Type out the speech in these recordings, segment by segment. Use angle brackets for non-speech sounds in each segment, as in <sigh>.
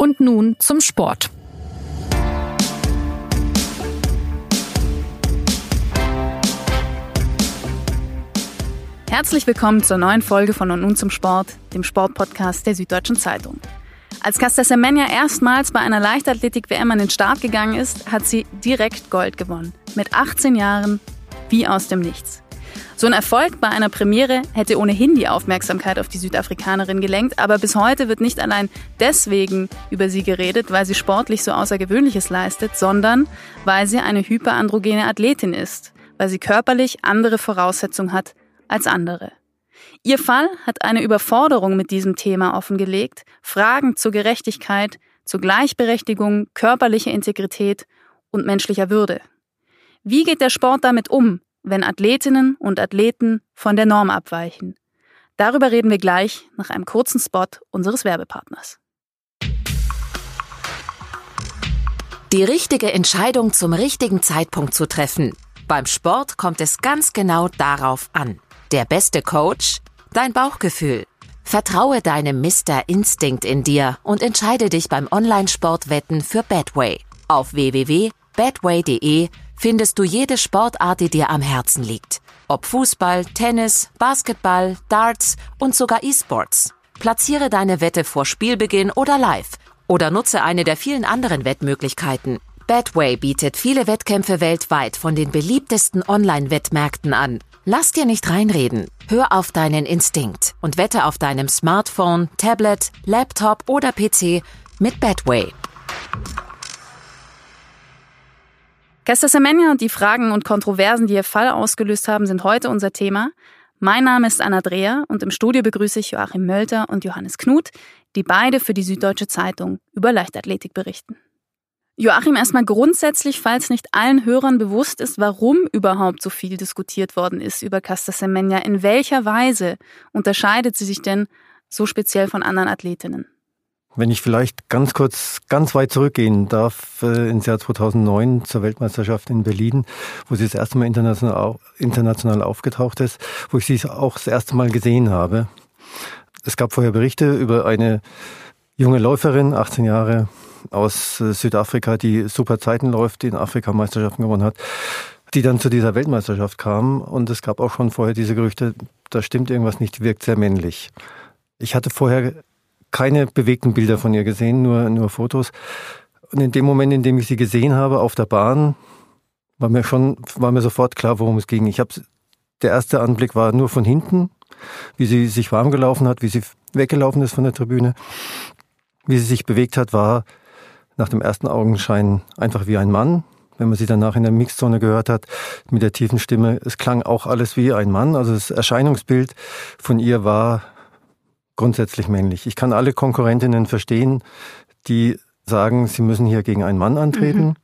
Und nun zum Sport. Herzlich willkommen zur neuen Folge von Und nun zum Sport, dem Sportpodcast der Süddeutschen Zeitung. Als Casta Semenya erstmals bei einer Leichtathletik-WM an den Start gegangen ist, hat sie direkt Gold gewonnen. Mit 18 Jahren, wie aus dem Nichts. So ein Erfolg bei einer Premiere hätte ohnehin die Aufmerksamkeit auf die Südafrikanerin gelenkt, aber bis heute wird nicht allein deswegen über sie geredet, weil sie sportlich so Außergewöhnliches leistet, sondern weil sie eine hyperandrogene Athletin ist, weil sie körperlich andere Voraussetzungen hat als andere. Ihr Fall hat eine Überforderung mit diesem Thema offengelegt, Fragen zur Gerechtigkeit, zur Gleichberechtigung, körperlicher Integrität und menschlicher Würde. Wie geht der Sport damit um, wenn Athletinnen und Athleten von der Norm abweichen. Darüber reden wir gleich nach einem kurzen Spot unseres Werbepartners. Die richtige Entscheidung zum richtigen Zeitpunkt zu treffen. Beim Sport kommt es ganz genau darauf an. Der beste Coach? Dein Bauchgefühl. Vertraue deinem Mr. Instinct in dir und entscheide dich beim Online-Sportwetten für Badway. Auf www.badway.de findest du jede Sportart, die dir am Herzen liegt. Ob Fußball, Tennis, Basketball, Darts und sogar E-Sports. Platziere deine Wette vor Spielbeginn oder live oder nutze eine der vielen anderen Wettmöglichkeiten. Betway bietet viele Wettkämpfe weltweit von den beliebtesten Online-Wettmärkten an. Lass dir nicht reinreden. Hör auf deinen Instinkt und wette auf deinem Smartphone, Tablet, Laptop oder PC mit Betway. Kester Semenya und die Fragen und Kontroversen, die ihr Fall ausgelöst haben, sind heute unser Thema. Mein Name ist Anna Dreher und im Studio begrüße ich Joachim Mölter und Johannes Knut, die beide für die Süddeutsche Zeitung über Leichtathletik berichten. Joachim, erstmal grundsätzlich, falls nicht allen Hörern bewusst ist, warum überhaupt so viel diskutiert worden ist über Casta Semenya, in welcher Weise unterscheidet sie sich denn so speziell von anderen Athletinnen? Wenn ich vielleicht ganz kurz, ganz weit zurückgehen darf, äh, ins Jahr 2009 zur Weltmeisterschaft in Berlin, wo sie das erste Mal international, international aufgetaucht ist, wo ich sie auch das erste Mal gesehen habe. Es gab vorher Berichte über eine junge Läuferin, 18 Jahre, aus äh, Südafrika, die super Zeiten läuft, die in Afrikameisterschaften gewonnen hat, die dann zu dieser Weltmeisterschaft kam. Und es gab auch schon vorher diese Gerüchte, da stimmt irgendwas nicht, wirkt sehr männlich. Ich hatte vorher keine bewegten Bilder von ihr gesehen, nur, nur Fotos. Und in dem Moment, in dem ich sie gesehen habe auf der Bahn, war mir schon, war mir sofort klar, worum es ging. Ich habe, der erste Anblick war nur von hinten, wie sie sich warm gelaufen hat, wie sie weggelaufen ist von der Tribüne. Wie sie sich bewegt hat, war nach dem ersten Augenschein einfach wie ein Mann. Wenn man sie danach in der Mixzone gehört hat, mit der tiefen Stimme, es klang auch alles wie ein Mann. Also das Erscheinungsbild von ihr war grundsätzlich männlich. Ich kann alle Konkurrentinnen verstehen, die sagen, sie müssen hier gegen einen Mann antreten. Mhm.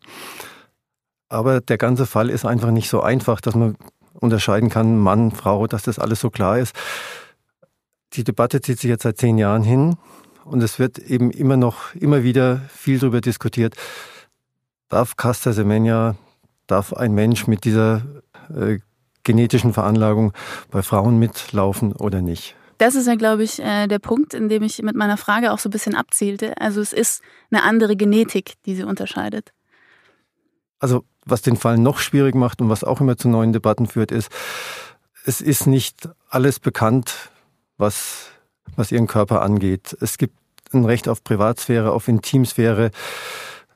Aber der ganze Fall ist einfach nicht so einfach, dass man unterscheiden kann, Mann, Frau, dass das alles so klar ist. Die Debatte zieht sich jetzt seit zehn Jahren hin und es wird eben immer noch, immer wieder viel darüber diskutiert. Darf Casta Semenya, darf ein Mensch mit dieser äh, genetischen Veranlagung bei Frauen mitlaufen oder nicht? Das ist ja, glaube ich, äh, der Punkt, in dem ich mit meiner Frage auch so ein bisschen abzielte. Also es ist eine andere Genetik, die sie unterscheidet. Also was den Fall noch schwierig macht und was auch immer zu neuen Debatten führt, ist, es ist nicht alles bekannt, was, was ihren Körper angeht. Es gibt ein Recht auf Privatsphäre, auf Intimsphäre.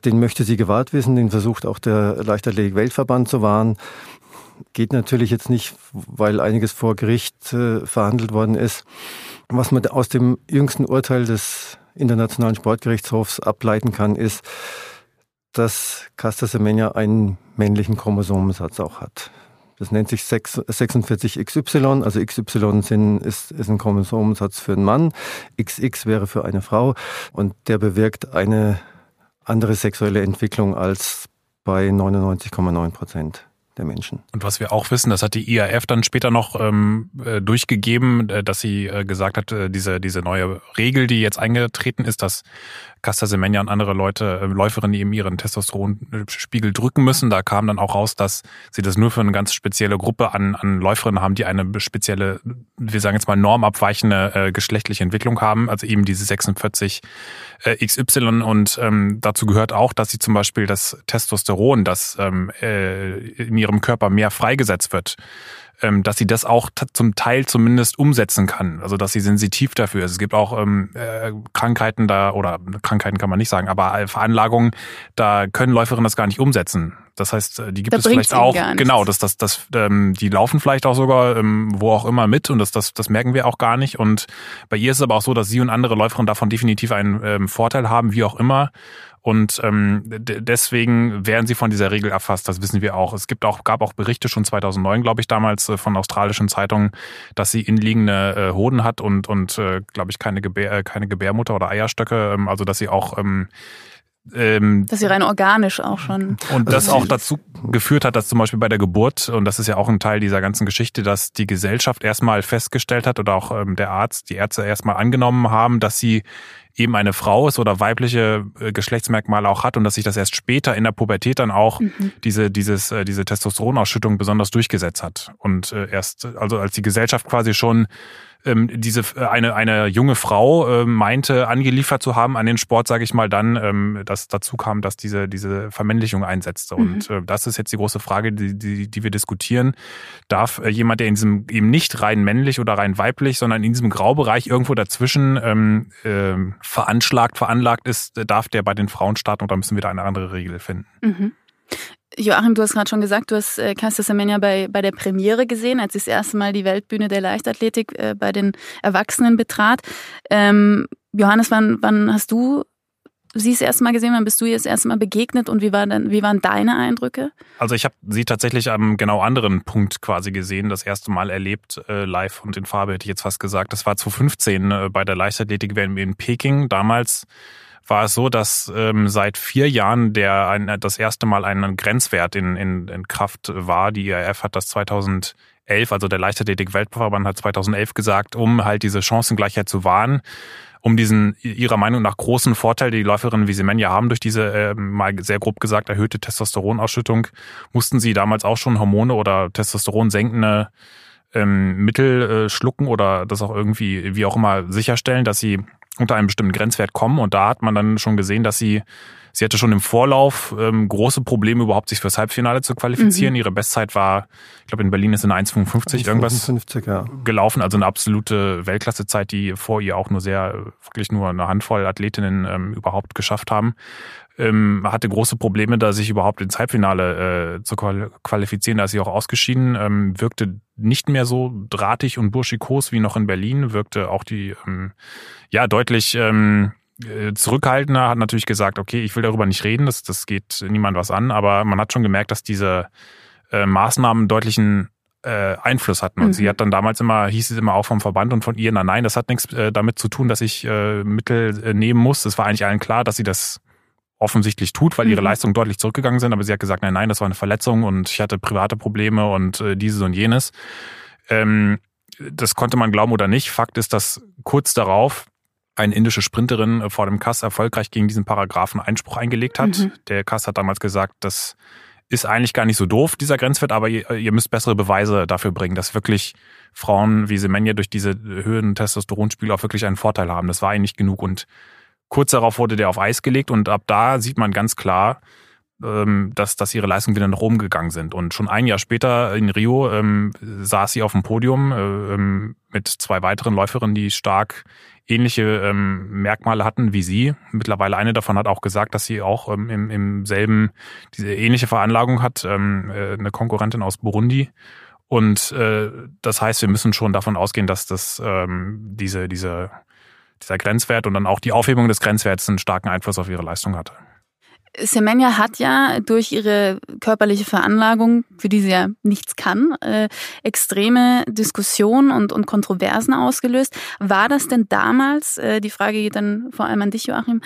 Den möchte sie gewahrt wissen, den versucht auch der Leichtathletik-Weltverband zu wahren geht natürlich jetzt nicht, weil einiges vor Gericht äh, verhandelt worden ist. Was man aus dem jüngsten Urteil des Internationalen Sportgerichtshofs ableiten kann, ist, dass Casta Semenya einen männlichen Chromosomensatz auch hat. Das nennt sich 46XY, also XY sind, ist, ist ein Chromosomensatz für einen Mann, XX wäre für eine Frau und der bewirkt eine andere sexuelle Entwicklung als bei 99,9 Prozent der Menschen. Und was wir auch wissen, das hat die IAF dann später noch ähm, äh, durchgegeben, äh, dass sie äh, gesagt hat, äh, diese, diese neue Regel, die jetzt eingetreten ist, dass Casta Semenya und andere Leute, äh, Läuferinnen, die eben ihren Testosteronspiegel drücken müssen. Da kam dann auch raus, dass sie das nur für eine ganz spezielle Gruppe an, an Läuferinnen haben, die eine spezielle, wir sagen jetzt mal normabweichende äh, geschlechtliche Entwicklung haben, also eben diese 46 äh, XY und ähm, dazu gehört auch, dass sie zum Beispiel das Testosteron, das ähm, äh, in ihrem Körper mehr freigesetzt wird, ähm, dass sie das auch zum Teil zumindest umsetzen kann. Also dass sie sensitiv dafür ist. Es gibt auch ähm, äh, Krankheiten da, oder Krankheiten kann man nicht sagen, aber Veranlagungen, da können Läuferinnen das gar nicht umsetzen. Das heißt, äh, die gibt da es vielleicht auch. Genau, das, das, das, ähm, die laufen vielleicht auch sogar ähm, wo auch immer mit und das, das, das merken wir auch gar nicht. Und bei ihr ist es aber auch so, dass sie und andere Läuferinnen davon definitiv einen ähm, Vorteil haben, wie auch immer. Und ähm, deswegen werden sie von dieser Regel erfasst. Das wissen wir auch. Es gibt auch, gab auch Berichte schon 2009, glaube ich, damals äh, von australischen Zeitungen, dass sie inliegende äh, Hoden hat und und äh, glaube ich keine Gebär, äh, keine Gebärmutter oder Eierstöcke. Ähm, also dass sie auch ähm, ähm, dass sie rein organisch auch schon. Und das auch dazu geführt hat, dass zum Beispiel bei der Geburt, und das ist ja auch ein Teil dieser ganzen Geschichte, dass die Gesellschaft erstmal festgestellt hat oder auch ähm, der Arzt, die Ärzte erstmal angenommen haben, dass sie eben eine Frau ist oder weibliche äh, Geschlechtsmerkmale auch hat und dass sich das erst später in der Pubertät dann auch mhm. diese, dieses, äh, diese Testosteronausschüttung besonders durchgesetzt hat. Und äh, erst, also als die Gesellschaft quasi schon ähm, diese äh, eine eine junge Frau äh, meinte angeliefert zu haben an den Sport, sage ich mal, dann, ähm, dass dazu kam, dass diese diese Vermännlichung einsetzte. Mhm. Und äh, das ist jetzt die große Frage, die, die, die wir diskutieren. Darf äh, jemand, der in diesem eben nicht rein männlich oder rein weiblich, sondern in diesem Graubereich irgendwo dazwischen ähm, äh, veranschlagt, veranlagt ist, darf der bei den Frauen starten oder müssen wir da eine andere Regel finden? Mhm. Joachim, du hast gerade schon gesagt, du hast äh, Caster Semenya bei, bei der Premiere gesehen, als sie das erste Mal die Weltbühne der Leichtathletik äh, bei den Erwachsenen betrat. Ähm, Johannes, wann, wann hast du sie das erste Mal gesehen? Wann bist du ihr das erste Mal begegnet und wie, war denn, wie waren deine Eindrücke? Also ich habe sie tatsächlich am genau anderen Punkt quasi gesehen, das erste Mal erlebt, äh, live und in Farbe hätte ich jetzt fast gesagt. Das war 2015 äh, bei der Leichtathletik in Peking. Damals war es so, dass ähm, seit vier Jahren der ein, das erste Mal ein Grenzwert in, in, in Kraft war. Die IAF hat das 2011, also der Leichtathletik-Weltverband hat 2011 gesagt, um halt diese Chancengleichheit zu wahren, um diesen ihrer Meinung nach großen Vorteil, die Läuferinnen wie Semenya haben durch diese äh, mal sehr grob gesagt erhöhte Testosteronausschüttung, mussten sie damals auch schon Hormone oder Testosteron senkende ähm, Mittel äh, schlucken oder das auch irgendwie, wie auch immer, sicherstellen, dass sie unter einem bestimmten Grenzwert kommen. Und da hat man dann schon gesehen, dass sie, sie hatte schon im Vorlauf ähm, große Probleme, überhaupt sich fürs Halbfinale zu qualifizieren. Mhm. Ihre Bestzeit war, ich glaube, in Berlin ist eine 1,55 irgendwas 50, ja. gelaufen. Also eine absolute Weltklassezeit, die vor ihr auch nur sehr, wirklich nur eine Handvoll Athletinnen ähm, überhaupt geschafft haben ähm, hatte große Probleme, da sich überhaupt ins Halbfinale äh, zu qualifizieren. Da ist sie auch ausgeschieden, ähm, wirkte nicht mehr so drahtig und burschikos wie noch in Berlin, wirkte auch die, ähm, ja, deutlich ähm, äh, zurückhaltender, hat natürlich gesagt, okay, ich will darüber nicht reden, das, das geht niemand was an, aber man hat schon gemerkt, dass diese äh, Maßnahmen deutlichen äh, Einfluss hatten. Und mhm. sie hat dann damals immer, hieß es immer auch vom Verband und von ihr, na nein, das hat nichts äh, damit zu tun, dass ich äh, Mittel äh, nehmen muss. Es war eigentlich allen klar, dass sie das offensichtlich tut, weil ihre mhm. Leistungen deutlich zurückgegangen sind. Aber sie hat gesagt, nein, nein, das war eine Verletzung und ich hatte private Probleme und äh, dieses und jenes. Ähm, das konnte man glauben oder nicht. Fakt ist, dass kurz darauf eine indische Sprinterin äh, vor dem Kass erfolgreich gegen diesen Paragraphen Einspruch eingelegt hat. Mhm. Der Kass hat damals gesagt, das ist eigentlich gar nicht so doof, dieser Grenzwert, aber ihr, ihr müsst bessere Beweise dafür bringen, dass wirklich Frauen wie Semenya durch diese Höhen Testosteronspiegel auch wirklich einen Vorteil haben. Das war eigentlich genug und Kurz darauf wurde der auf Eis gelegt und ab da sieht man ganz klar, ähm, dass, dass ihre Leistungen wieder nach oben gegangen sind. Und schon ein Jahr später in Rio ähm, saß sie auf dem Podium äh, ähm, mit zwei weiteren Läuferinnen, die stark ähnliche ähm, Merkmale hatten wie sie. Mittlerweile eine davon hat auch gesagt, dass sie auch ähm, im, im selben, diese ähnliche Veranlagung hat, ähm, äh, eine Konkurrentin aus Burundi. Und äh, das heißt, wir müssen schon davon ausgehen, dass das ähm, diese, diese dieser Grenzwert und dann auch die Aufhebung des Grenzwerts einen starken Einfluss auf ihre Leistung hatte. Semenya hat ja durch ihre körperliche Veranlagung, für die sie ja nichts kann, äh, extreme Diskussionen und, und Kontroversen ausgelöst. War das denn damals, äh, die Frage geht dann vor allem an dich, Joachim,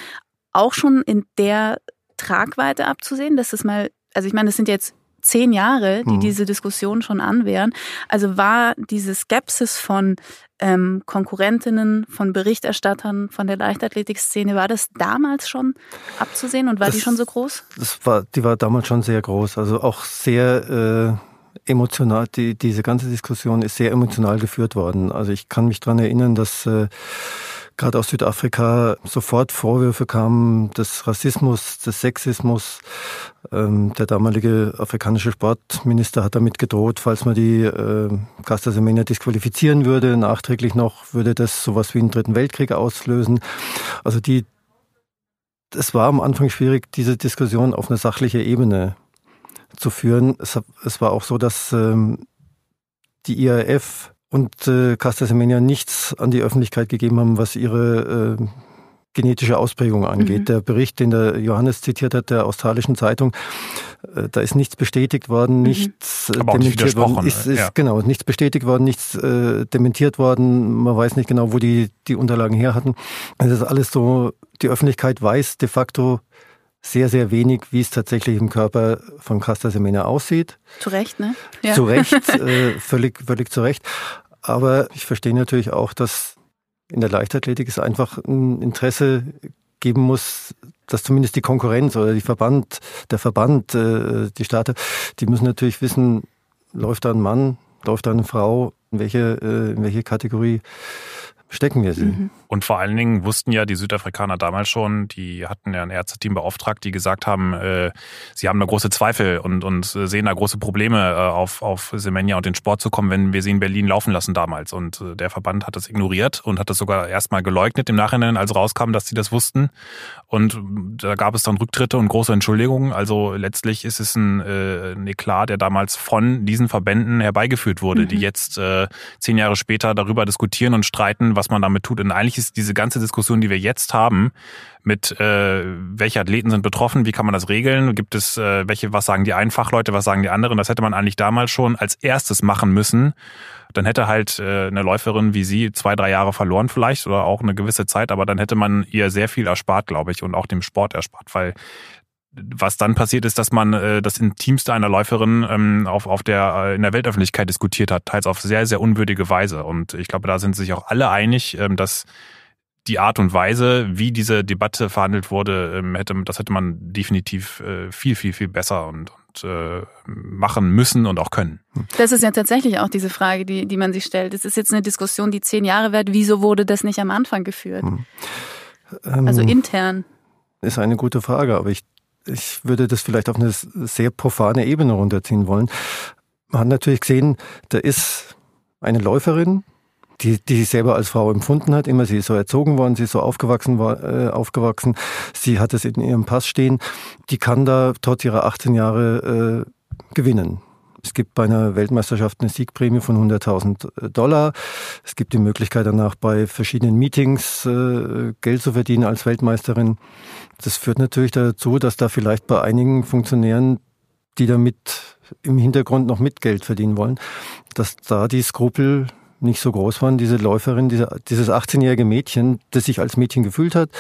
auch schon in der Tragweite abzusehen, dass es mal, also ich meine, das sind jetzt zehn Jahre, die mhm. diese Diskussion schon anwehren. Also war diese Skepsis von ähm, Konkurrentinnen, von Berichterstattern, von der Leichtathletikszene, war das damals schon abzusehen und war das, die schon so groß? Das war, die war damals schon sehr groß. Also auch sehr äh, emotional. Die, diese ganze Diskussion ist sehr emotional geführt worden. Also ich kann mich dran erinnern, dass äh, gerade aus Südafrika sofort Vorwürfe kamen des Rassismus, des Sexismus. Ähm, der damalige afrikanische Sportminister hat damit gedroht, falls man die äh, Caster Semenya disqualifizieren würde, nachträglich noch, würde das sowas wie einen dritten Weltkrieg auslösen. Also die, es war am Anfang schwierig, diese Diskussion auf eine sachliche Ebene zu führen. Es, es war auch so, dass ähm, die IAF und äh, Casta Semenya nichts an die Öffentlichkeit gegeben haben, was ihre äh, genetische Ausprägung angeht. Mhm. Der Bericht, den der Johannes zitiert hat, der australischen Zeitung, äh, da ist nichts bestätigt worden, mhm. nichts äh, dementiert worden. Ist, ist, ja. Genau, nichts bestätigt worden, nichts äh, dementiert worden. Man weiß nicht genau, wo die die Unterlagen her hatten. Das ist alles so, die Öffentlichkeit weiß de facto sehr, sehr wenig, wie es tatsächlich im Körper von Casta Semenya aussieht. Zu Recht, ne? Ja. Zu Recht, <laughs> äh, völlig, völlig zu Recht. Aber ich verstehe natürlich auch, dass in der Leichtathletik es einfach ein Interesse geben muss, dass zumindest die Konkurrenz oder die Verband, der Verband, äh, die Staaten, die müssen natürlich wissen, läuft da ein Mann, läuft da eine Frau, in welche, äh, in welche Kategorie stecken wir sie. Mhm. Und vor allen Dingen wussten ja die Südafrikaner damals schon, die hatten ja ein Ärzteteam beauftragt, die gesagt haben, äh, sie haben da große Zweifel und, und sehen da große Probleme äh, auf, auf Semenya und den Sport zu kommen, wenn wir sie in Berlin laufen lassen damals. Und äh, der Verband hat das ignoriert und hat das sogar erstmal geleugnet im Nachhinein, als rauskam, dass sie das wussten. Und da gab es dann Rücktritte und große Entschuldigungen. Also letztlich ist es ein, äh, ein Eklat, der damals von diesen Verbänden herbeigeführt wurde, mhm. die jetzt äh, zehn Jahre später darüber diskutieren und streiten, was man damit tut. Und eigentlich ist diese ganze Diskussion, die wir jetzt haben, mit äh, welche Athleten sind betroffen, wie kann man das regeln, gibt es äh, welche, was sagen die einen Fachleute, was sagen die anderen, das hätte man eigentlich damals schon als erstes machen müssen. Dann hätte halt äh, eine Läuferin wie sie zwei, drei Jahre verloren vielleicht oder auch eine gewisse Zeit, aber dann hätte man ihr sehr viel erspart, glaube ich, und auch dem Sport erspart, weil was dann passiert ist, dass man äh, das Intimste einer Läuferin ähm, auf, auf der, äh, in der Weltöffentlichkeit diskutiert hat, teils auf sehr, sehr unwürdige Weise. Und ich glaube, da sind sich auch alle einig, ähm, dass die Art und Weise, wie diese Debatte verhandelt wurde, ähm, hätte, das hätte man definitiv äh, viel, viel, viel besser und, und äh, machen müssen und auch können. Das ist ja tatsächlich auch diese Frage, die, die man sich stellt. Es ist jetzt eine Diskussion, die zehn Jahre währt. Wieso wurde das nicht am Anfang geführt? Hm. Ähm, also intern. Ist eine gute Frage, aber ich, ich würde das vielleicht auf eine sehr profane Ebene runterziehen wollen. Man hat natürlich gesehen, da ist eine Läuferin, die, die sich selber als Frau empfunden hat. Immer sie ist so erzogen worden, sie ist so aufgewachsen, war, äh, aufgewachsen. Sie hat es in ihrem Pass stehen. Die kann da trotz ihrer 18 Jahre äh, gewinnen. Es gibt bei einer Weltmeisterschaft eine Siegprämie von 100.000 Dollar. Es gibt die Möglichkeit danach bei verschiedenen Meetings äh, Geld zu verdienen als Weltmeisterin. Das führt natürlich dazu, dass da vielleicht bei einigen Funktionären, die damit im Hintergrund noch mit Geld verdienen wollen, dass da die Skrupel nicht so groß waren. Diese Läuferin, diese, dieses 18-jährige Mädchen, das sich als Mädchen gefühlt hat,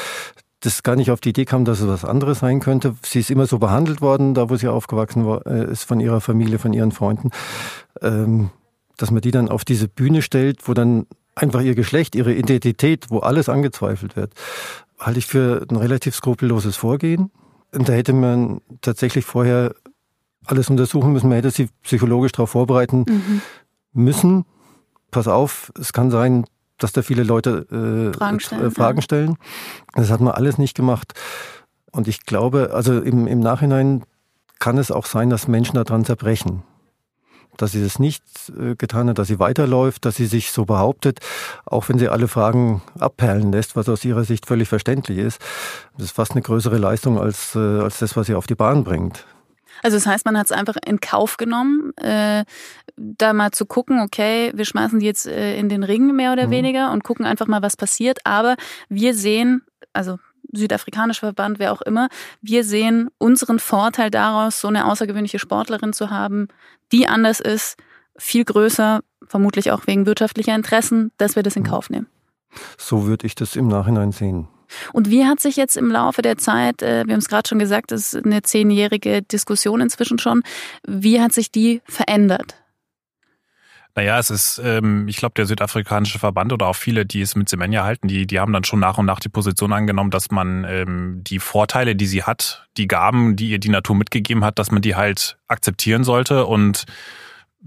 das gar nicht auf die Idee kam, dass es was anderes sein könnte. Sie ist immer so behandelt worden, da wo sie aufgewachsen war, äh, ist von ihrer Familie, von ihren Freunden, ähm, dass man die dann auf diese Bühne stellt, wo dann einfach ihr Geschlecht, ihre Identität, wo alles angezweifelt wird, halte ich für ein relativ skrupelloses Vorgehen. Und da hätte man tatsächlich vorher alles untersuchen müssen. Man hätte sie psychologisch darauf vorbereiten mhm. müssen, pass auf, es kann sein, dass da viele Leute äh, Fragen, stellen, äh, Fragen stellen. Das hat man alles nicht gemacht. Und ich glaube, also im, im Nachhinein kann es auch sein, dass Menschen daran zerbrechen. Dass sie das nicht äh, getan hat, dass sie weiterläuft, dass sie sich so behauptet, auch wenn sie alle Fragen abperlen lässt, was aus ihrer Sicht völlig verständlich ist. Das ist fast eine größere Leistung als, äh, als das, was sie auf die Bahn bringt. Also das heißt, man hat es einfach in Kauf genommen, äh, da mal zu gucken, okay, wir schmeißen die jetzt äh, in den Ring mehr oder mhm. weniger und gucken einfach mal, was passiert. Aber wir sehen, also südafrikanischer Verband, wer auch immer, wir sehen unseren Vorteil daraus, so eine außergewöhnliche Sportlerin zu haben, die anders ist, viel größer, vermutlich auch wegen wirtschaftlicher Interessen, dass wir das in mhm. Kauf nehmen. So würde ich das im Nachhinein sehen. Und wie hat sich jetzt im Laufe der Zeit, äh, wir haben es gerade schon gesagt, das ist eine zehnjährige Diskussion inzwischen schon, wie hat sich die verändert? Naja, es ist, ähm, ich glaube, der südafrikanische Verband oder auch viele, die es mit Semenya halten, die, die haben dann schon nach und nach die Position angenommen, dass man ähm, die Vorteile, die sie hat, die Gaben, die ihr die Natur mitgegeben hat, dass man die halt akzeptieren sollte und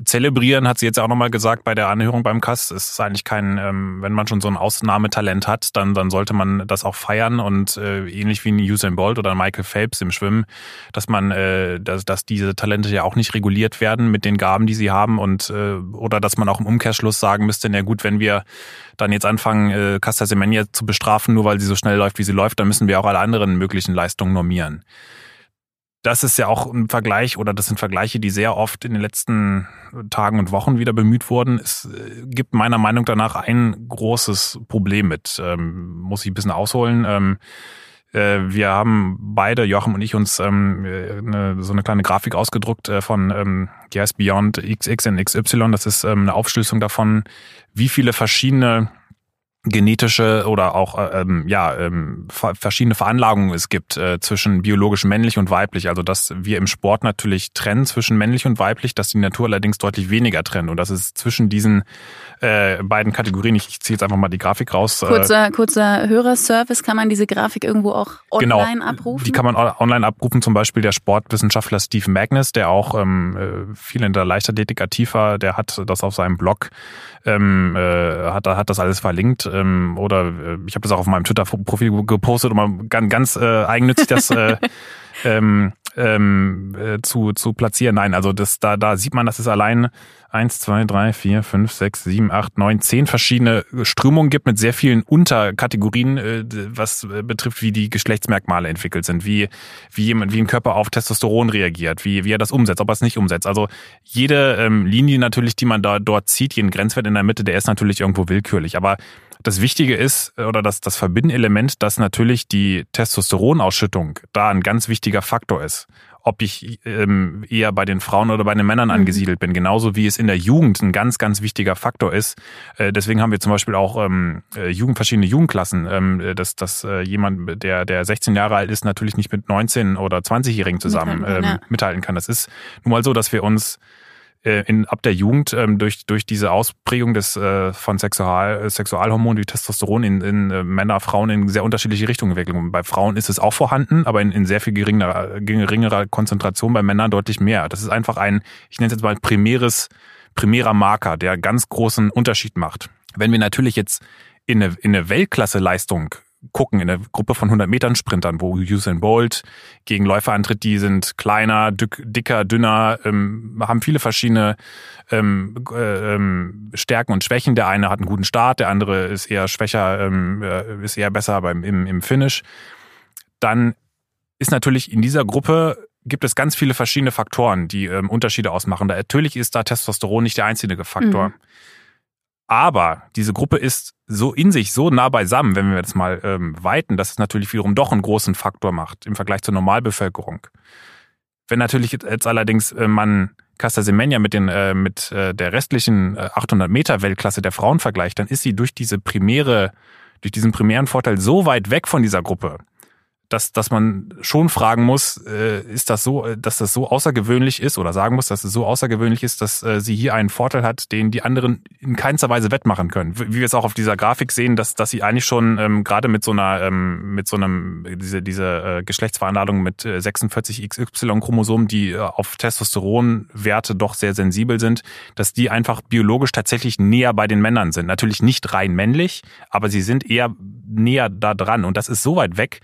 zelebrieren, hat sie jetzt auch nochmal gesagt bei der Anhörung beim Kass. Es ist eigentlich kein, ähm, wenn man schon so ein Ausnahmetalent hat, dann, dann sollte man das auch feiern und äh, ähnlich wie ein Usain Bolt oder Michael Phelps im Schwimmen, dass man, äh, dass, dass diese Talente ja auch nicht reguliert werden mit den Gaben, die sie haben und äh, oder dass man auch im Umkehrschluss sagen müsste, na gut, wenn wir dann jetzt anfangen, äh, Casta Semenya zu bestrafen, nur weil sie so schnell läuft, wie sie läuft, dann müssen wir auch alle anderen möglichen Leistungen normieren das ist ja auch ein Vergleich oder das sind Vergleiche, die sehr oft in den letzten Tagen und Wochen wieder bemüht wurden. Es äh, gibt meiner Meinung nach ein großes Problem mit. Ähm, muss ich ein bisschen ausholen. Ähm, äh, wir haben beide, Joachim und ich, uns ähm, eine, so eine kleine Grafik ausgedruckt äh, von ähm, heißt Beyond XX and XY. Das ist ähm, eine Aufschlüsselung davon, wie viele verschiedene genetische oder auch äh, ähm, ja ähm, verschiedene Veranlagungen es gibt äh, zwischen biologisch männlich und weiblich. Also dass wir im Sport natürlich trennen zwischen männlich und weiblich, dass die Natur allerdings deutlich weniger trennt und dass es zwischen diesen äh, beiden Kategorien, ich, ich ziehe jetzt einfach mal die Grafik raus. Äh, kurzer, kurzer Hörerservice, kann man diese Grafik irgendwo auch genau, online genau, abrufen? Die kann man online abrufen, zum Beispiel der Sportwissenschaftler Steve Magnus, der auch ähm, äh, viel in der Leichtathletik aktiv war, der hat das auf seinem Blog ähm, äh, hat, hat das alles verlinkt ähm, oder äh, ich habe das auch auf meinem Twitter-Profil gepostet, um mal ganz, ganz äh, eigennützig das äh, <laughs> ähm, ähm, äh, zu, zu platzieren. Nein, also das, da, da sieht man, dass es allein eins, zwei, drei, vier, fünf, sechs, sieben, acht, neun, zehn verschiedene Strömungen gibt mit sehr vielen Unterkategorien, äh, was äh, betrifft, wie die Geschlechtsmerkmale entwickelt sind, wie, wie jemand, wie ein Körper auf Testosteron reagiert, wie, wie er das umsetzt, ob er es nicht umsetzt. Also jede ähm, Linie natürlich, die man da dort zieht, jeden Grenzwert in der Mitte, der ist natürlich irgendwo willkürlich. Aber das Wichtige ist, oder das, das Verbindenelement, dass natürlich die Testosteronausschüttung da ein ganz wichtiger Faktor ist. Ob ich ähm, eher bei den Frauen oder bei den Männern mhm. angesiedelt bin, genauso wie es in der Jugend ein ganz, ganz wichtiger Faktor ist. Äh, deswegen haben wir zum Beispiel auch ähm, äh, Jugend, verschiedene Jugendklassen, ähm, dass, dass äh, jemand, der, der 16 Jahre alt ist, natürlich nicht mit 19 oder 20-Jährigen zusammen mithalten, ähm, ja. mithalten kann. Das ist nun mal so, dass wir uns äh, in, ab der Jugend ähm, durch, durch diese Ausprägung des, äh, von Sexual, äh, Sexualhormonen wie Testosteron in, in äh, Männer, Frauen in sehr unterschiedliche Richtungen entwickeln. Bei Frauen ist es auch vorhanden, aber in, in sehr viel geringerer, geringerer Konzentration, bei Männern deutlich mehr. Das ist einfach ein, ich nenne es jetzt mal primäres, primärer Marker, der ganz großen Unterschied macht. Wenn wir natürlich jetzt in eine, in eine Weltklasse-Leistung gucken in der Gruppe von 100 Metern Sprintern, wo Usain Bolt gegen Läufer antritt, die sind kleiner, dick, dicker, dünner, ähm, haben viele verschiedene ähm, äh, ähm, Stärken und Schwächen. Der eine hat einen guten Start, der andere ist eher schwächer, ähm, äh, ist eher besser beim, im, im Finish. Dann ist natürlich in dieser Gruppe gibt es ganz viele verschiedene Faktoren, die ähm, Unterschiede ausmachen. Da, natürlich ist da Testosteron nicht der einzige Faktor. Mhm. Aber diese Gruppe ist so in sich so nah beisammen, wenn wir das mal ähm, weiten, dass es natürlich wiederum doch einen großen Faktor macht im Vergleich zur Normalbevölkerung. Wenn natürlich jetzt allerdings äh, man Casta Semenya mit, den, äh, mit äh, der restlichen äh, 800 Meter Weltklasse der Frauen vergleicht, dann ist sie durch diese primäre, durch diesen primären Vorteil so weit weg von dieser Gruppe, dass, dass man schon fragen muss, äh, ist das so, äh, dass das so außergewöhnlich ist oder sagen muss, dass es so außergewöhnlich ist, dass äh, sie hier einen Vorteil hat, den die anderen in keinster Weise wettmachen können. Wie wir es auch auf dieser Grafik sehen, dass, dass sie eigentlich schon ähm, gerade mit so einer, ähm, mit so einem, diese, diese äh, Geschlechtsveranladung mit äh, 46 XY-Chromosomen, die äh, auf Testosteronwerte doch sehr sensibel sind, dass die einfach biologisch tatsächlich näher bei den Männern sind. Natürlich nicht rein männlich, aber sie sind eher näher da dran. Und das ist so weit weg,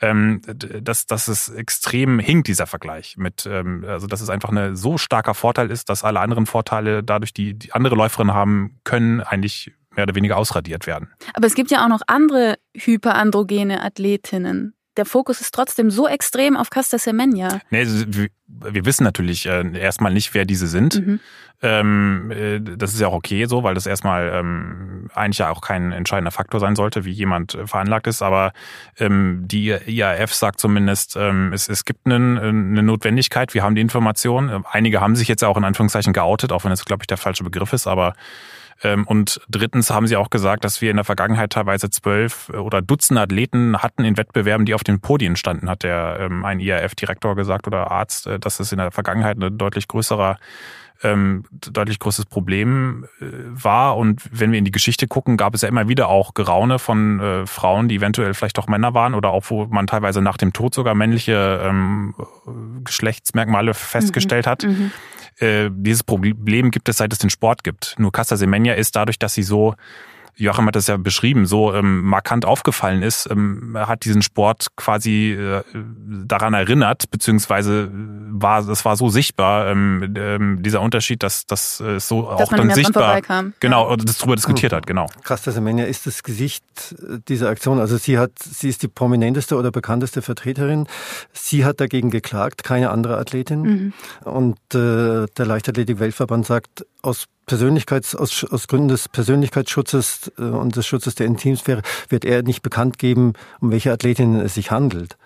ähm, dass, dass es extrem hinkt, dieser Vergleich. Mit, ähm, also dass es einfach ein so starker Vorteil ist, dass alle anderen Vorteile dadurch, die, die andere Läuferinnen haben, können eigentlich mehr oder weniger ausradiert werden. Aber es gibt ja auch noch andere hyperandrogene Athletinnen der Fokus ist trotzdem so extrem auf Casta Semenya. Nee, wir wissen natürlich äh, erstmal nicht, wer diese sind. Mhm. Ähm, äh, das ist ja auch okay so, weil das erstmal ähm, eigentlich ja auch kein entscheidender Faktor sein sollte, wie jemand äh, veranlagt ist. Aber ähm, die IAF sagt zumindest, ähm, es, es gibt einen, eine Notwendigkeit, wir haben die Information. Einige haben sich jetzt auch in Anführungszeichen geoutet, auch wenn es, glaube ich, der falsche Begriff ist, aber und drittens haben sie auch gesagt, dass wir in der Vergangenheit teilweise zwölf oder Dutzend Athleten hatten in Wettbewerben, die auf den Podien standen, hat der ähm, ein IAF-Direktor gesagt oder Arzt, äh, dass es in der Vergangenheit ein deutlich größerer ähm, deutlich größeres Problem äh, war. Und wenn wir in die Geschichte gucken, gab es ja immer wieder auch Geraune von äh, Frauen, die eventuell vielleicht doch Männer waren oder auch wo man teilweise nach dem Tod sogar männliche ähm, Geschlechtsmerkmale festgestellt mhm. hat. Mhm. Äh, dieses Problem gibt es, seit es den Sport gibt. Nur Casta Semenya ist dadurch, dass sie so Joachim hat das ja beschrieben, so ähm, markant aufgefallen ist, ähm, hat diesen Sport quasi äh, daran erinnert, beziehungsweise war es war so sichtbar, ähm, ähm, dieser Unterschied, dass das äh, so dass auch dann sichtbar genau ja. das darüber diskutiert hat, genau. Krass, dass Semenya ist das Gesicht dieser Aktion. Also sie hat, sie ist die prominenteste oder bekannteste Vertreterin. Sie hat dagegen geklagt, keine andere Athletin. Mhm. Und äh, der Leichtathletik-Weltverband sagt, aus Persönlichkeits, aus, aus Gründen des Persönlichkeitsschutzes äh, und des Schutzes der Intimsphäre wird er nicht bekannt geben, um welche Athletinnen es sich handelt.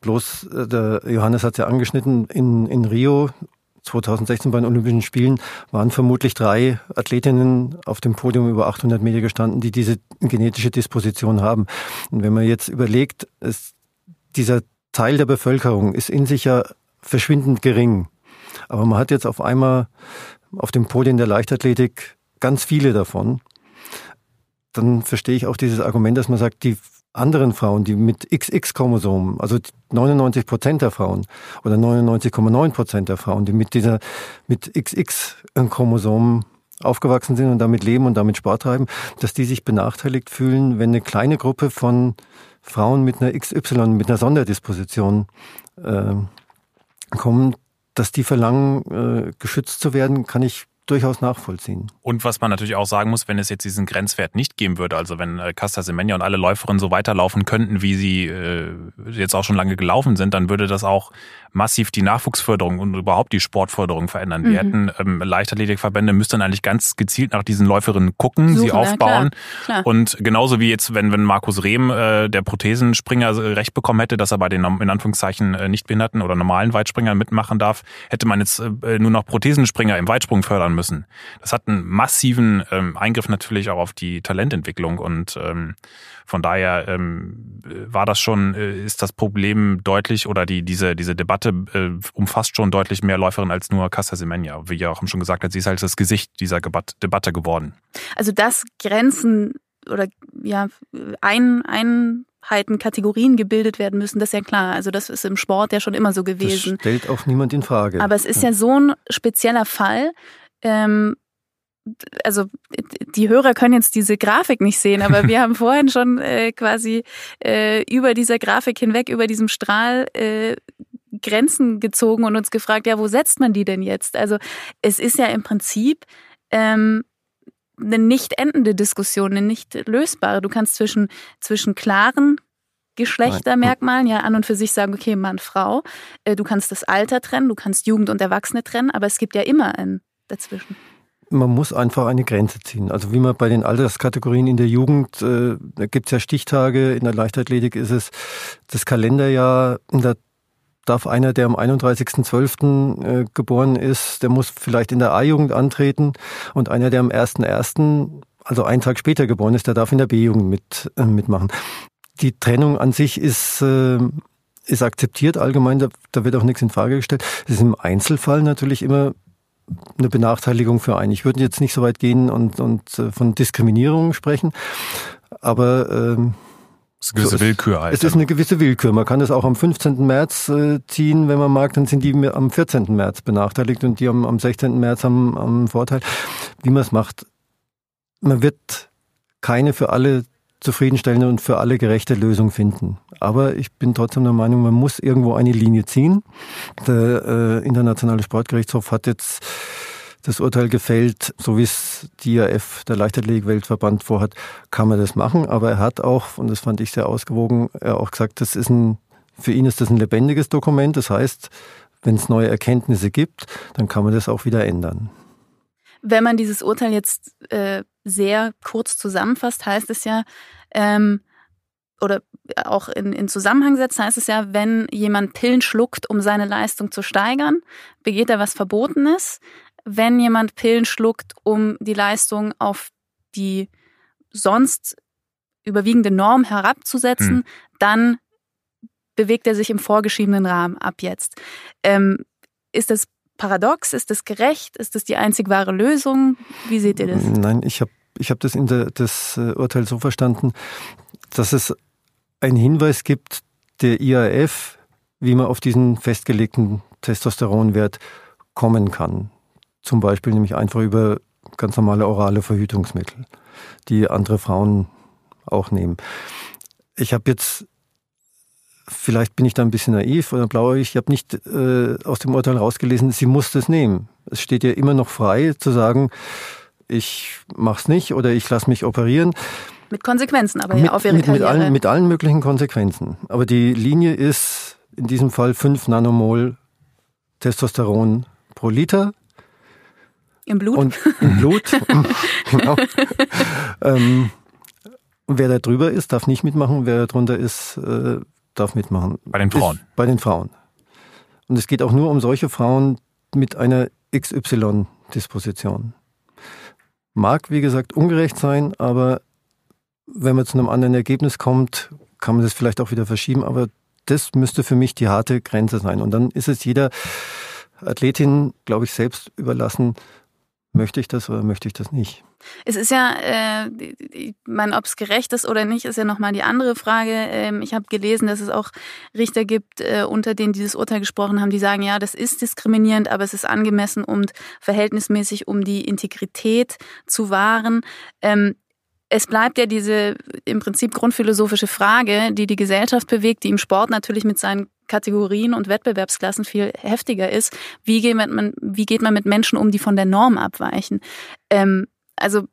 Bloß, äh, der Johannes hat es ja angeschnitten, in, in Rio 2016 bei den Olympischen Spielen waren vermutlich drei Athletinnen auf dem Podium über 800 Meter gestanden, die diese genetische Disposition haben. Und wenn man jetzt überlegt, ist dieser Teil der Bevölkerung ist in sich ja verschwindend gering. Aber man hat jetzt auf einmal auf dem Podium der Leichtathletik ganz viele davon, dann verstehe ich auch dieses Argument, dass man sagt, die anderen Frauen, die mit XX-Chromosomen, also 99 Prozent der Frauen oder 99,9 Prozent der Frauen, die mit dieser, mit XX-Chromosomen aufgewachsen sind und damit leben und damit Sport treiben, dass die sich benachteiligt fühlen, wenn eine kleine Gruppe von Frauen mit einer XY, mit einer Sonderdisposition äh, kommen, dass die verlangen, äh, geschützt zu werden, kann ich durchaus nachvollziehen. Und was man natürlich auch sagen muss, wenn es jetzt diesen Grenzwert nicht geben würde, also wenn äh, Casta Semenya und alle Läuferinnen so weiterlaufen könnten, wie sie äh, jetzt auch schon lange gelaufen sind, dann würde das auch massiv die Nachwuchsförderung und überhaupt die Sportförderung verändern. Mhm. Wir hätten ähm, Leichtathletikverbände müssten eigentlich ganz gezielt nach diesen Läuferinnen gucken, Suchen, sie aufbauen. Ja, klar, klar. Und genauso wie jetzt, wenn, wenn Markus Rehm, äh, der Prothesenspringer, recht bekommen hätte, dass er bei den in Anführungszeichen äh, Nichtbehinderten oder normalen Weitspringern mitmachen darf, hätte man jetzt äh, nur noch Prothesenspringer im Weitsprung fördern müssen. Das hat einen massiven ähm, Eingriff natürlich auch auf die Talententwicklung und ähm, von daher ähm, war das schon, äh, ist das Problem deutlich oder die, diese, diese Debatte äh, umfasst schon deutlich mehr Läuferinnen als nur Casta Semenya. Wie ja auch schon gesagt hat, sie ist halt das Gesicht dieser Debatte geworden. Also dass Grenzen oder ja, ein, Einheiten, Kategorien gebildet werden müssen, das ist ja klar. Also das ist im Sport ja schon immer so gewesen. Das stellt auch niemand in Frage. Aber es ist ja so ein spezieller Fall. Ähm, also die Hörer können jetzt diese Grafik nicht sehen, aber wir <laughs> haben vorhin schon äh, quasi äh, über dieser Grafik hinweg, über diesem Strahl äh, Grenzen gezogen und uns gefragt, ja, wo setzt man die denn jetzt? Also es ist ja im Prinzip ähm, eine nicht endende Diskussion, eine nicht lösbare. Du kannst zwischen, zwischen klaren Geschlechtermerkmalen ja an und für sich sagen, okay, Mann, Frau. Äh, du kannst das Alter trennen, du kannst Jugend und Erwachsene trennen, aber es gibt ja immer ein dazwischen man muss einfach eine Grenze ziehen. Also wie man bei den Alterskategorien in der Jugend, äh, da gibt's ja Stichtage, in der Leichtathletik ist es das Kalenderjahr, da darf einer, der am 31.12. Äh, geboren ist, der muss vielleicht in der A-Jugend antreten und einer, der am 1.1., also einen Tag später geboren ist, der darf in der B-Jugend mit, äh, mitmachen. Die Trennung an sich ist, äh, ist akzeptiert allgemein, da, da wird auch nichts in Frage gestellt. Es ist im Einzelfall natürlich immer eine Benachteiligung für einen. Ich würde jetzt nicht so weit gehen und, und äh, von Diskriminierung sprechen, aber ähm, es ist eine gewisse Willkür halt. Es ist eine gewisse Willkür. Man kann es auch am 15. März äh, ziehen, wenn man mag, dann sind die am 14. März benachteiligt und die am, am 16. März haben, haben Vorteil. Wie man es macht, man wird keine für alle zufriedenstellende und für alle gerechte Lösung finden. Aber ich bin trotzdem der Meinung, man muss irgendwo eine Linie ziehen. Der äh, Internationale Sportgerichtshof hat jetzt das Urteil gefällt, so wie es die IAF, der Leichtathletik-Weltverband, vorhat, kann man das machen. Aber er hat auch, und das fand ich sehr ausgewogen, er auch gesagt, das ist ein, für ihn ist das ein lebendiges Dokument. Das heißt, wenn es neue Erkenntnisse gibt, dann kann man das auch wieder ändern. Wenn man dieses Urteil jetzt äh, sehr kurz zusammenfasst, heißt es ja, ähm, oder auch in, in Zusammenhang setzt, heißt es ja, wenn jemand Pillen schluckt, um seine Leistung zu steigern, begeht er was Verbotenes. wenn jemand Pillen schluckt, um die Leistung auf die sonst überwiegende Norm herabzusetzen, hm. dann bewegt er sich im vorgeschriebenen Rahmen ab jetzt. Ähm, ist das paradox? Ist das gerecht? Ist das die einzig wahre Lösung? Wie seht ihr das? Nein, ich habe ich hab das in der, das äh, Urteil so verstanden, dass es einen Hinweis gibt, der IAF, wie man auf diesen festgelegten Testosteronwert kommen kann. Zum Beispiel nämlich einfach über ganz normale orale Verhütungsmittel, die andere Frauen auch nehmen. Ich habe jetzt, vielleicht bin ich da ein bisschen naiv oder blauäugig, ich habe nicht äh, aus dem Urteil rausgelesen, sie muss das nehmen. Es steht ihr immer noch frei zu sagen, ich mache es nicht oder ich lasse mich operieren. Mit Konsequenzen, aber mit, ja auf ihre mit, Karriere. Mit allen, mit allen möglichen Konsequenzen. Aber die Linie ist in diesem Fall 5 Nanomol Testosteron pro Liter. Im Blut? Und im Blut, <laughs> genau. ähm, wer da drüber ist, darf nicht mitmachen. Wer drunter ist, äh, darf mitmachen. Bei den Frauen? Ist bei den Frauen. Und es geht auch nur um solche Frauen mit einer XY-Disposition. Mag, wie gesagt, ungerecht sein, aber wenn man zu einem anderen Ergebnis kommt, kann man das vielleicht auch wieder verschieben. Aber das müsste für mich die harte Grenze sein. Und dann ist es jeder Athletin, glaube ich, selbst überlassen, möchte ich das oder möchte ich das nicht. Es ist ja, äh, ich meine, ob es gerecht ist oder nicht, ist ja nochmal die andere Frage. Ähm, ich habe gelesen, dass es auch Richter gibt, äh, unter denen dieses Urteil gesprochen haben, die sagen, ja, das ist diskriminierend, aber es ist angemessen und verhältnismäßig, um die Integrität zu wahren. Ähm, es bleibt ja diese im Prinzip grundphilosophische Frage, die die Gesellschaft bewegt, die im Sport natürlich mit seinen Kategorien und Wettbewerbsklassen viel heftiger ist. Wie geht man, wie geht man mit Menschen um, die von der Norm abweichen? Ähm, also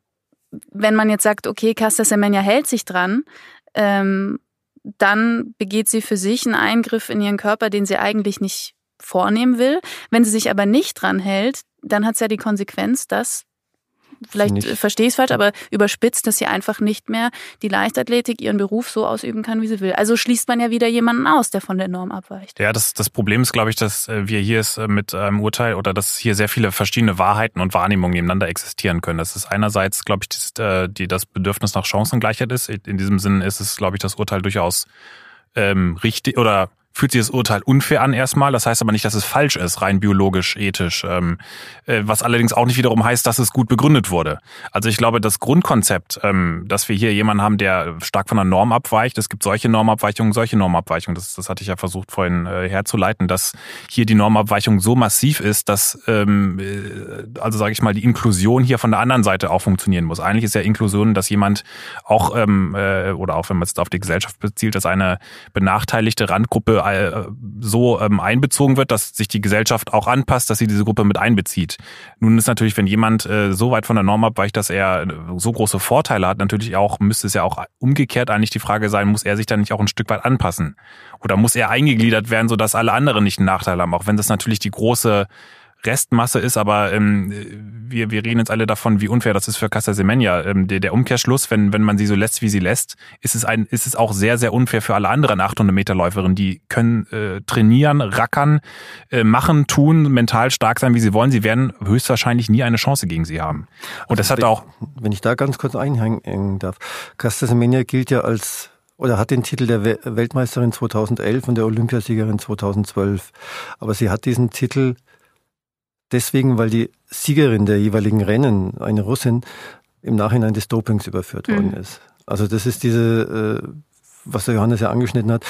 wenn man jetzt sagt, okay, Casta Semenya hält sich dran, ähm, dann begeht sie für sich einen Eingriff in ihren Körper, den sie eigentlich nicht vornehmen will. Wenn sie sich aber nicht dran hält, dann hat es ja die Konsequenz, dass vielleicht verstehe ich es falsch, aber überspitzt, dass sie einfach nicht mehr die Leichtathletik, ihren Beruf so ausüben kann, wie sie will. Also schließt man ja wieder jemanden aus, der von der Norm abweicht. Ja, das, das Problem ist, glaube ich, dass äh, wir hier ist äh, mit einem Urteil oder dass hier sehr viele verschiedene Wahrheiten und Wahrnehmungen nebeneinander existieren können. Das ist einerseits, glaube ich, das, äh, die, das Bedürfnis nach Chancengleichheit ist. In diesem Sinne ist es, glaube ich, das Urteil durchaus ähm, richtig oder fühlt sich das Urteil unfair an erstmal. Das heißt aber nicht, dass es falsch ist, rein biologisch, ethisch. Ähm, äh, was allerdings auch nicht wiederum heißt, dass es gut begründet wurde. Also ich glaube, das Grundkonzept, ähm, dass wir hier jemanden haben, der stark von der Norm abweicht, es gibt solche Normabweichungen, solche Normabweichungen, das, das hatte ich ja versucht vorhin äh, herzuleiten, dass hier die Normabweichung so massiv ist, dass ähm, äh, also sage ich mal, die Inklusion hier von der anderen Seite auch funktionieren muss. Eigentlich ist ja Inklusion, dass jemand auch ähm, äh, oder auch wenn man es auf die Gesellschaft bezielt, dass eine benachteiligte Randgruppe so ähm, einbezogen wird, dass sich die Gesellschaft auch anpasst, dass sie diese Gruppe mit einbezieht. Nun ist natürlich, wenn jemand äh, so weit von der Norm abweicht, dass er äh, so große Vorteile hat, natürlich auch, müsste es ja auch umgekehrt eigentlich die Frage sein, muss er sich dann nicht auch ein Stück weit anpassen? Oder muss er eingegliedert werden, sodass alle anderen nicht einen Nachteil haben? Auch wenn das natürlich die große Restmasse ist, aber ähm, wir, wir reden jetzt alle davon, wie unfair das ist für Casa Semenya. Ähm, der, der Umkehrschluss, wenn, wenn man sie so lässt, wie sie lässt, ist es, ein, ist es auch sehr, sehr unfair für alle anderen 800 Meter Läuferinnen. Die können äh, trainieren, rackern, äh, machen, tun, mental stark sein, wie sie wollen. Sie werden höchstwahrscheinlich nie eine Chance gegen sie haben. Und das also, hat auch... Wenn ich da ganz kurz einhängen darf. Casa Semenya gilt ja als oder hat den Titel der Weltmeisterin 2011 und der Olympiasiegerin 2012. Aber sie hat diesen Titel deswegen, weil die Siegerin der jeweiligen Rennen, eine Russin, im Nachhinein des Dopings überführt mhm. worden ist. Also das ist diese, äh, was der Johannes ja angeschnitten hat.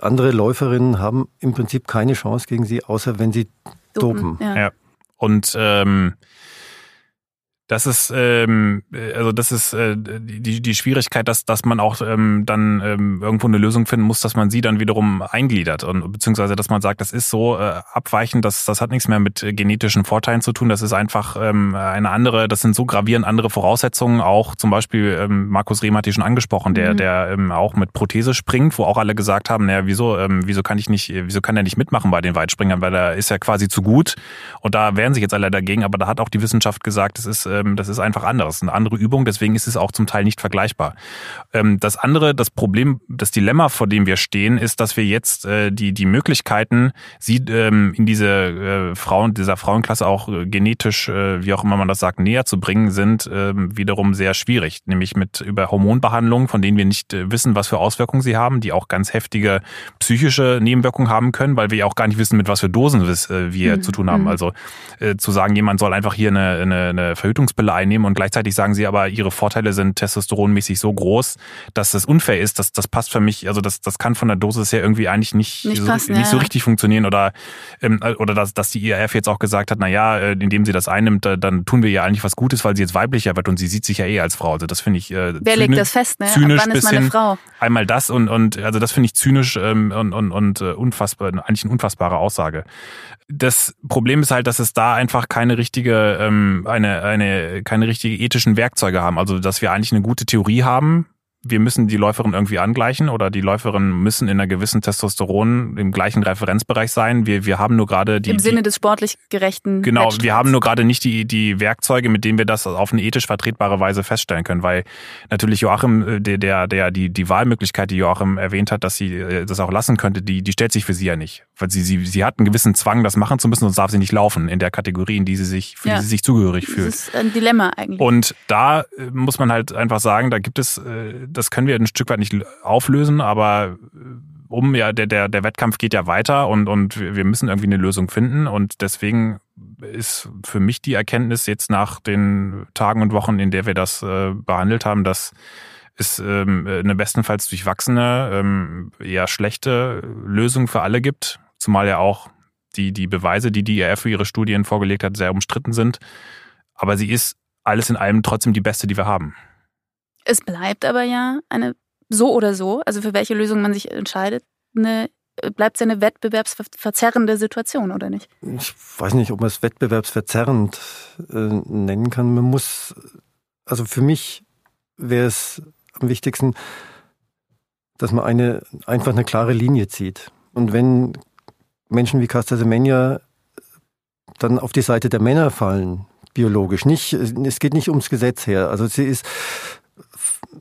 Andere Läuferinnen haben im Prinzip keine Chance gegen sie, außer wenn sie dopen. dopen. Ja. ja. Und ähm, das ist ähm, also das ist äh, die die Schwierigkeit, dass dass man auch ähm, dann ähm, irgendwo eine Lösung finden muss, dass man sie dann wiederum eingliedert. Und beziehungsweise dass man sagt, das ist so äh, abweichend, das das hat nichts mehr mit genetischen Vorteilen zu tun, das ist einfach ähm, eine andere, das sind so gravierend andere Voraussetzungen. Auch zum Beispiel ähm, Markus Rehm hat die schon angesprochen, der mhm. der ähm, auch mit Prothese springt, wo auch alle gesagt haben, naja, wieso ähm, wieso kann ich nicht, wieso kann er nicht mitmachen bei den Weitspringern, weil er ist ja quasi zu gut. Und da wehren sich jetzt alle dagegen, aber da hat auch die Wissenschaft gesagt, es ist äh, ähm, das ist einfach anders, eine andere Übung, deswegen ist es auch zum Teil nicht vergleichbar. Ähm, das andere, das Problem, das Dilemma, vor dem wir stehen, ist, dass wir jetzt äh, die, die Möglichkeiten, sie ähm, in diese äh, Frauen, dieser Frauenklasse auch äh, genetisch, äh, wie auch immer man das sagt, näher zu bringen, sind äh, wiederum sehr schwierig. Nämlich mit über Hormonbehandlungen, von denen wir nicht äh, wissen, was für Auswirkungen sie haben, die auch ganz heftige psychische Nebenwirkungen haben können, weil wir ja auch gar nicht wissen, mit was für Dosen äh, wir mhm. zu tun haben. Mhm. Also äh, zu sagen, jemand soll einfach hier eine, eine, eine Verhütungspille einnehmen und gleichzeitig sagen sie aber, ihre Vorteile sind testosteronmäßig so groß, dass es unfair ist. Das, das passt für mich, also das, das kann von der Dosis her irgendwie eigentlich nicht, nicht, so, passen, nicht ja. so richtig funktionieren oder, ähm, oder dass, dass die IRF jetzt auch gesagt hat, na ja, äh, indem sie das einnimmt, dann tun wir ihr eigentlich was Gutes, weil sie jetzt weiblicher wird und sie sieht sich ja eh als Frau. Also das finde ich äh, Wer legt das fest, ne? zynisch Ab wann ist man eine Frau? Einmal das und, und also das finde ich zynisch ähm, und, und, und äh, unfassbar, eigentlich eine unfassbare Aussage. Das Problem ist halt, dass es da einfach keine richtige, ähm, eine, eine, keine richtige ethischen Werkzeuge haben. Also dass wir eigentlich eine gute Theorie haben, wir müssen die Läuferin irgendwie angleichen oder die Läuferin müssen in einer gewissen Testosteron im gleichen Referenzbereich sein. Wir, wir haben nur gerade die. Im Sinne des sportlich gerechten. Genau, wir haben nur gerade nicht die, die Werkzeuge, mit denen wir das auf eine ethisch vertretbare Weise feststellen können, weil natürlich Joachim, äh, der, der, der die, die Wahlmöglichkeit, die Joachim erwähnt hat, dass sie äh, das auch lassen könnte, die, die stellt sich für sie ja nicht. Weil sie, sie, sie hat einen gewissen Zwang, das machen zu müssen, sonst darf sie nicht laufen in der Kategorie, in die sie sich, für ja. die sie sich zugehörig fühlt. Das ist ein Dilemma eigentlich. Und da äh, muss man halt einfach sagen, da gibt es, das können wir ein Stück weit nicht auflösen, aber äh, um ja, der, der, der Wettkampf geht ja weiter und, und wir müssen irgendwie eine Lösung finden. Und deswegen ist für mich die Erkenntnis jetzt nach den Tagen und Wochen, in der wir das äh, behandelt haben, dass es ähm, eine bestenfalls durchwachsene, ähm, eher schlechte Lösung für alle gibt, zumal ja auch die, die Beweise, die die IRF für ihre Studien vorgelegt hat, sehr umstritten sind. Aber sie ist alles in allem trotzdem die beste, die wir haben. Es bleibt aber ja eine so oder so, also für welche Lösung man sich entscheidet, eine bleibt es eine wettbewerbsverzerrende Situation, oder nicht? Ich weiß nicht, ob man es wettbewerbsverzerrend äh, nennen kann. Man muss, also für mich wäre es am wichtigsten, dass man eine, einfach eine klare Linie zieht. Und wenn Menschen wie Casta Semenya dann auf die Seite der Männer fallen, biologisch, nicht, es geht nicht ums Gesetz her. Also sie ist,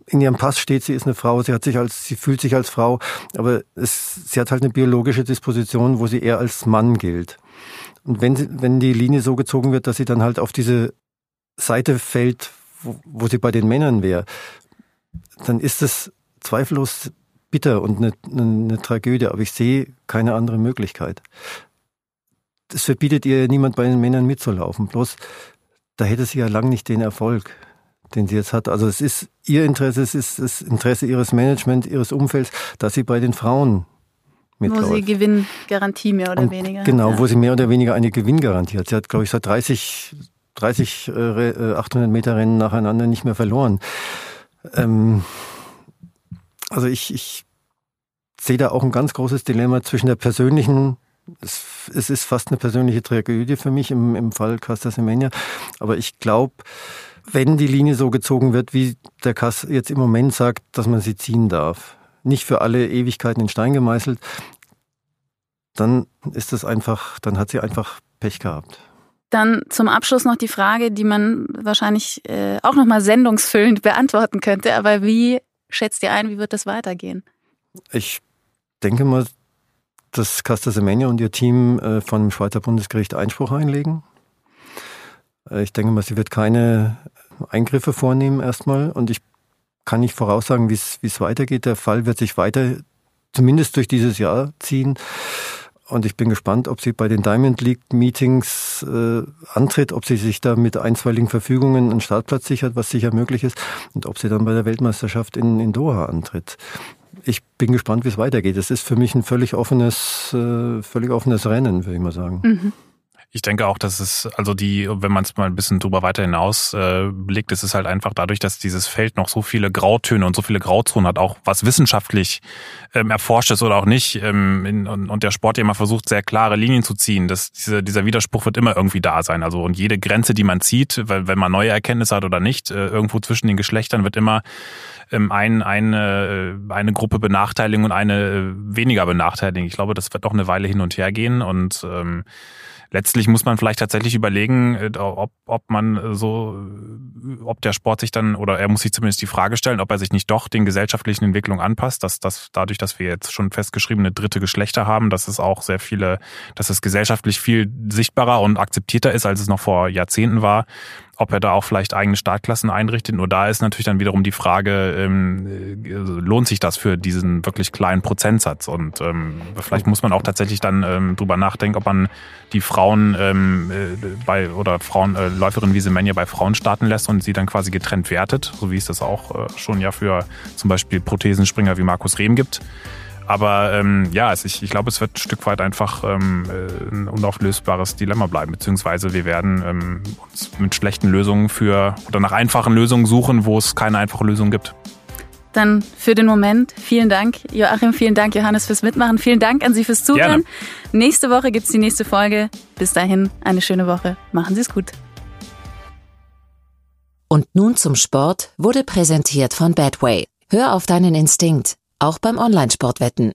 in ihrem Pass steht, sie ist eine Frau, sie hat sich als, sie fühlt sich als Frau, aber es, sie hat halt eine biologische Disposition, wo sie eher als Mann gilt. Und wenn, wenn die Linie so gezogen wird, dass sie dann halt auf diese Seite fällt, wo, wo sie bei den Männern wäre, dann ist es zweifellos bitter und eine, eine, Tragödie, aber ich sehe keine andere Möglichkeit. Es verbietet ihr niemand bei den Männern mitzulaufen, bloß da hätte sie ja lang nicht den Erfolg den sie jetzt hat. Also es ist ihr Interesse, es ist das Interesse ihres Management, ihres Umfelds, dass sie bei den Frauen mitläuft. Wo sie Gewinngarantie mehr oder Und weniger. Genau, ja. wo sie mehr oder weniger eine Gewinngarantie hat. Sie hat, glaube ich, seit 30, 30 äh, 800 Meter Rennen nacheinander nicht mehr verloren. Ähm, also ich, ich sehe da auch ein ganz großes Dilemma zwischen der persönlichen es, es ist fast eine persönliche Tragödie für mich im, im Fall Casta Semenya. Aber ich glaube, wenn die Linie so gezogen wird, wie der Kass jetzt im Moment sagt, dass man sie ziehen darf, nicht für alle Ewigkeiten in Stein gemeißelt, dann ist das einfach, dann hat sie einfach Pech gehabt. Dann zum Abschluss noch die Frage, die man wahrscheinlich äh, auch nochmal sendungsfüllend beantworten könnte. Aber wie schätzt ihr ein, wie wird das weitergehen? Ich denke mal, dass Casta Semenya und ihr Team äh, von dem Schweizer Bundesgericht Einspruch einlegen. Äh, ich denke mal, sie wird keine Eingriffe vornehmen erstmal und ich kann nicht voraussagen, wie es weitergeht. Der Fall wird sich weiter zumindest durch dieses Jahr ziehen. Und ich bin gespannt, ob sie bei den Diamond League Meetings äh, antritt, ob sie sich da mit einstweiligen Verfügungen einen Startplatz sichert, was sicher möglich ist, und ob sie dann bei der Weltmeisterschaft in, in Doha antritt. Ich bin gespannt, wie es weitergeht. Es ist für mich ein völlig offenes, äh, völlig offenes Rennen, würde ich mal sagen. Mhm. Ich denke auch, dass es, also die, wenn man es mal ein bisschen drüber weiter hinaus äh, blickt, ist es halt einfach dadurch, dass dieses Feld noch so viele Grautöne und so viele Grauzonen hat, auch was wissenschaftlich ähm, erforscht ist oder auch nicht, ähm, in, und, und der Sport ja immer versucht, sehr klare Linien zu ziehen. dass diese, dieser Widerspruch wird immer irgendwie da sein. Also und jede Grenze, die man zieht, weil wenn man neue Erkenntnisse hat oder nicht, äh, irgendwo zwischen den Geschlechtern wird immer ähm, ein, eine, äh, eine Gruppe benachteiligen und eine äh, weniger benachteiligen. Ich glaube, das wird doch eine Weile hin und her gehen und ähm, letztlich muss man vielleicht tatsächlich überlegen, äh, ob, ob man so, ob der Sport sich dann, oder er muss sich zumindest die Frage stellen, ob er sich nicht doch den gesellschaftlichen Entwicklungen anpasst, dass das dadurch, dass wir jetzt schon festgeschriebene dritte Geschlechter haben, dass es auch sehr viele, dass es gesellschaftlich viel sichtbarer und akzeptierter ist, als es noch vor Jahrzehnten war ob er da auch vielleicht eigene Startklassen einrichtet. Nur da ist natürlich dann wiederum die Frage, ähm, äh, lohnt sich das für diesen wirklich kleinen Prozentsatz? Und ähm, vielleicht muss man auch tatsächlich dann ähm, drüber nachdenken, ob man die Frauen ähm, äh, bei oder Frauen äh, Läuferinnen wie Semenya bei Frauen starten lässt und sie dann quasi getrennt wertet, so wie es das auch äh, schon ja für zum Beispiel Prothesenspringer wie Markus Rehm gibt. Aber ähm, ja, also ich, ich glaube, es wird ein Stück weit einfach ähm, äh, ein unauflösbares Dilemma bleiben, beziehungsweise wir werden ähm, uns mit schlechten Lösungen für oder nach einfachen Lösungen suchen, wo es keine einfache Lösung gibt. Dann für den Moment vielen Dank, Joachim, vielen Dank, Johannes, fürs Mitmachen. Vielen Dank an Sie fürs Zuhören. Gerne. Nächste Woche gibt es die nächste Folge. Bis dahin eine schöne Woche. Machen Sie es gut. Und nun zum Sport wurde präsentiert von Badway. Hör auf deinen Instinkt auch beim Online-Sportwetten.